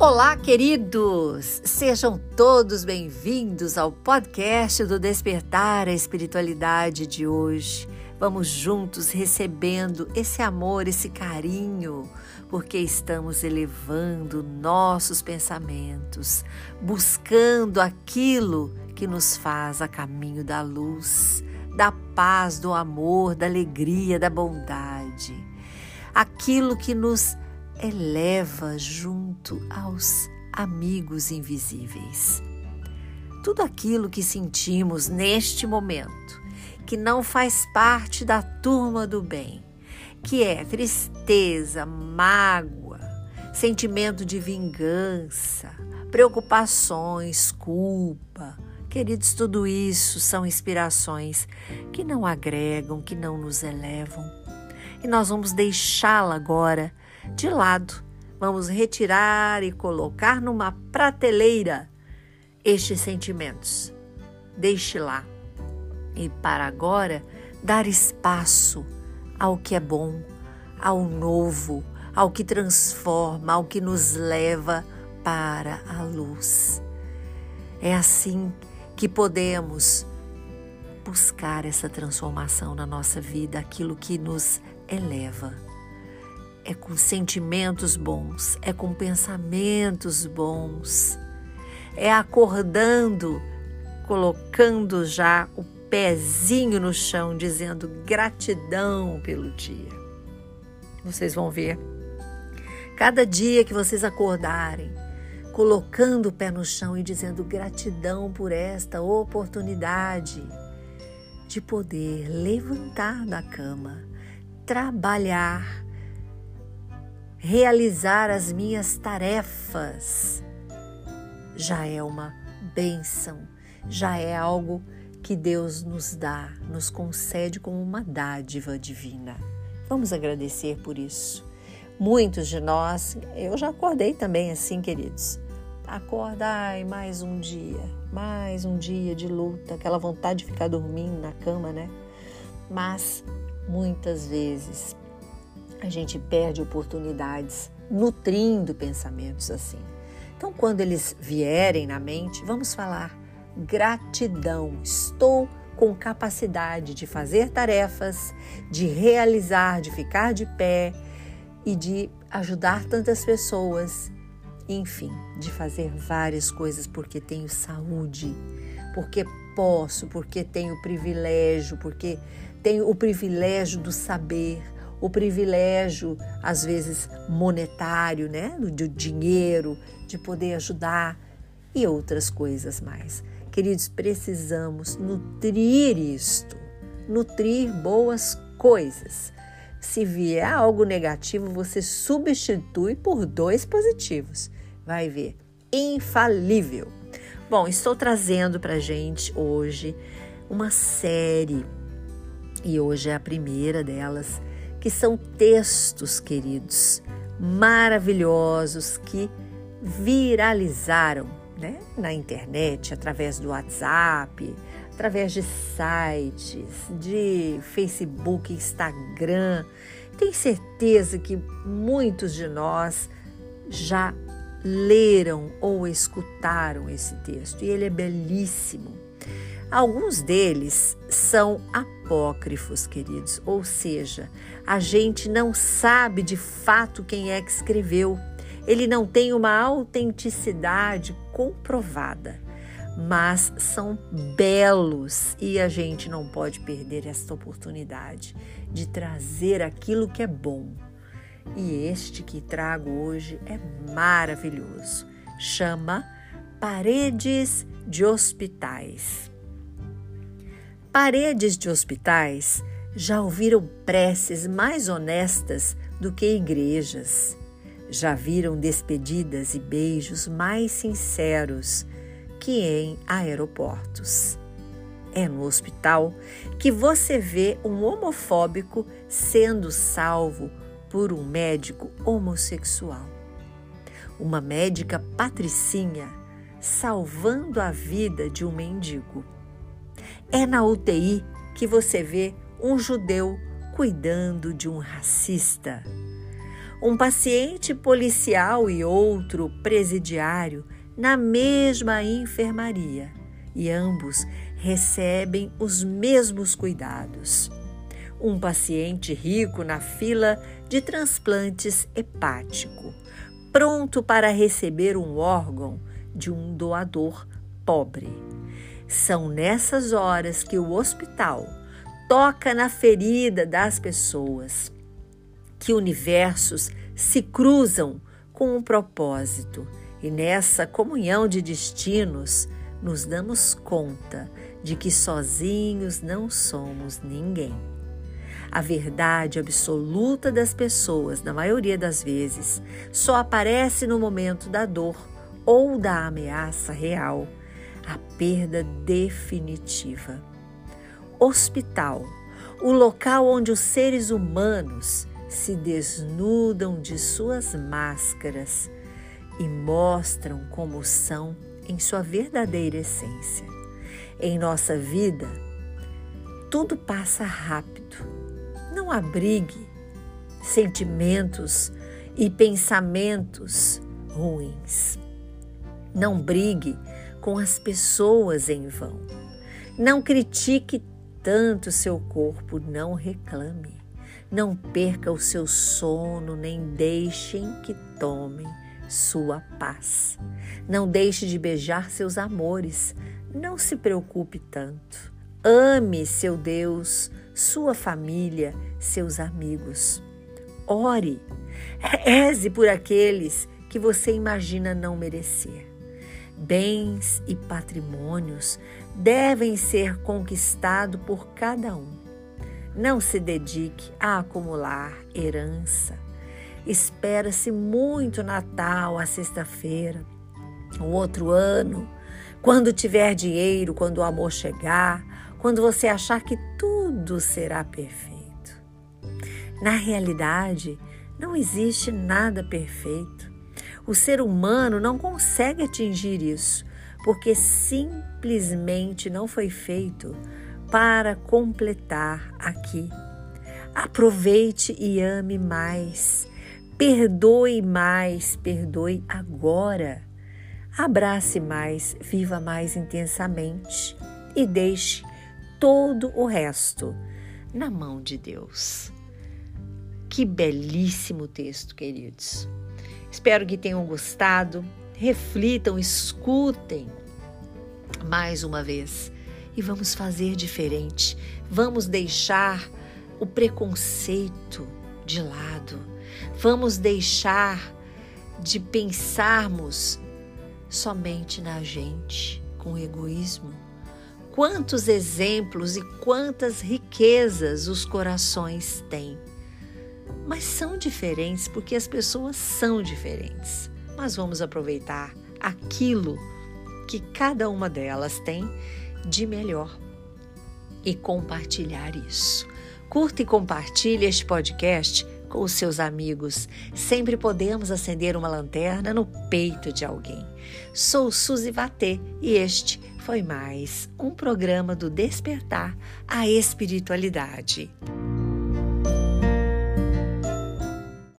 Olá, queridos! Sejam todos bem-vindos ao podcast do Despertar a Espiritualidade de hoje. Vamos juntos recebendo esse amor, esse carinho, porque estamos elevando nossos pensamentos, buscando aquilo que nos faz a caminho da luz, da paz, do amor, da alegria, da bondade. Aquilo que nos eleva junto aos amigos invisíveis. Tudo aquilo que sentimos neste momento, que não faz parte da turma do bem, que é tristeza, mágoa, sentimento de vingança, preocupações, culpa. Queridos, tudo isso são inspirações que não agregam, que não nos elevam. E nós vamos deixá-la agora de lado. Vamos retirar e colocar numa prateleira estes sentimentos. Deixe lá. E para agora, dar espaço ao que é bom, ao novo, ao que transforma, ao que nos leva para a luz. É assim que podemos buscar essa transformação na nossa vida, aquilo que nos eleva é com sentimentos bons, é com pensamentos bons, é acordando, colocando já o pezinho no chão, dizendo gratidão pelo dia. Vocês vão ver. Cada dia que vocês acordarem, colocando o pé no chão e dizendo gratidão por esta oportunidade de poder levantar da cama, trabalhar, realizar as minhas tarefas já é uma bênção, já é algo que Deus nos dá, nos concede como uma dádiva divina. Vamos agradecer por isso. Muitos de nós, eu já acordei também assim, queridos. Acordai mais um dia, mais um dia de luta, aquela vontade de ficar dormindo na cama, né? Mas muitas vezes a gente perde oportunidades nutrindo pensamentos assim. Então, quando eles vierem na mente, vamos falar gratidão. Estou com capacidade de fazer tarefas, de realizar, de ficar de pé e de ajudar tantas pessoas. Enfim, de fazer várias coisas porque tenho saúde, porque posso, porque tenho privilégio, porque tenho o privilégio do saber, o privilégio, às vezes monetário, né, do dinheiro, de poder ajudar e outras coisas mais. Queridos, precisamos nutrir isto, nutrir boas coisas. Se vier algo negativo, você substitui por dois positivos. Vai ver, infalível. Bom, estou trazendo para gente hoje uma série e hoje é a primeira delas que são textos, queridos, maravilhosos que viralizaram né? na internet, através do WhatsApp, através de sites, de Facebook, Instagram. Tenho certeza que muitos de nós já leram ou escutaram esse texto e ele é belíssimo. Alguns deles são apócrifos, queridos, ou seja, a gente não sabe de fato quem é que escreveu. Ele não tem uma autenticidade comprovada, mas são belos e a gente não pode perder esta oportunidade de trazer aquilo que é bom. E este que trago hoje é maravilhoso. Chama Paredes de Hospitais. Paredes de hospitais já ouviram preces mais honestas do que igrejas. Já viram despedidas e beijos mais sinceros que em aeroportos. É no hospital que você vê um homofóbico sendo salvo por um médico homossexual. Uma médica patricinha salvando a vida de um mendigo é na UTI que você vê um judeu cuidando de um racista. Um paciente policial e outro presidiário na mesma enfermaria e ambos recebem os mesmos cuidados. Um paciente rico na fila de transplantes hepático, pronto para receber um órgão de um doador pobre. São nessas horas que o hospital toca na ferida das pessoas, que universos se cruzam com um propósito e nessa comunhão de destinos nos damos conta de que sozinhos não somos ninguém. A verdade absoluta das pessoas, na maioria das vezes, só aparece no momento da dor ou da ameaça real, a perda definitiva. Hospital, o local onde os seres humanos se desnudam de suas máscaras e mostram como são em sua verdadeira essência. Em nossa vida, tudo passa rápido. Não abrigue sentimentos e pensamentos ruins. Não brigue com as pessoas em vão. Não critique tanto seu corpo, não reclame. Não perca o seu sono, nem deixem que tomem sua paz. Não deixe de beijar seus amores. Não se preocupe tanto. Ame seu Deus, sua família, seus amigos. Ore. Reze por aqueles que você imagina não merecer. Bens e patrimônios devem ser conquistados por cada um. Não se dedique a acumular herança. Espera-se muito Natal, a sexta-feira, o outro ano, quando tiver dinheiro, quando o amor chegar, quando você achar que tudo será perfeito. Na realidade, não existe nada perfeito. O ser humano não consegue atingir isso, porque simplesmente não foi feito para completar aqui. Aproveite e ame mais. Perdoe mais, perdoe agora. Abrace mais, viva mais intensamente e deixe todo o resto na mão de Deus. Que belíssimo texto, queridos. Espero que tenham gostado. Reflitam, escutem mais uma vez e vamos fazer diferente. Vamos deixar o preconceito de lado. Vamos deixar de pensarmos somente na gente com egoísmo. Quantos exemplos e quantas riquezas os corações têm. Mas são diferentes porque as pessoas são diferentes. Mas vamos aproveitar aquilo que cada uma delas tem de melhor e compartilhar isso. Curta e compartilhe este podcast com os seus amigos. Sempre podemos acender uma lanterna no peito de alguém. Sou Suzy Vatê e este foi mais um programa do Despertar a Espiritualidade.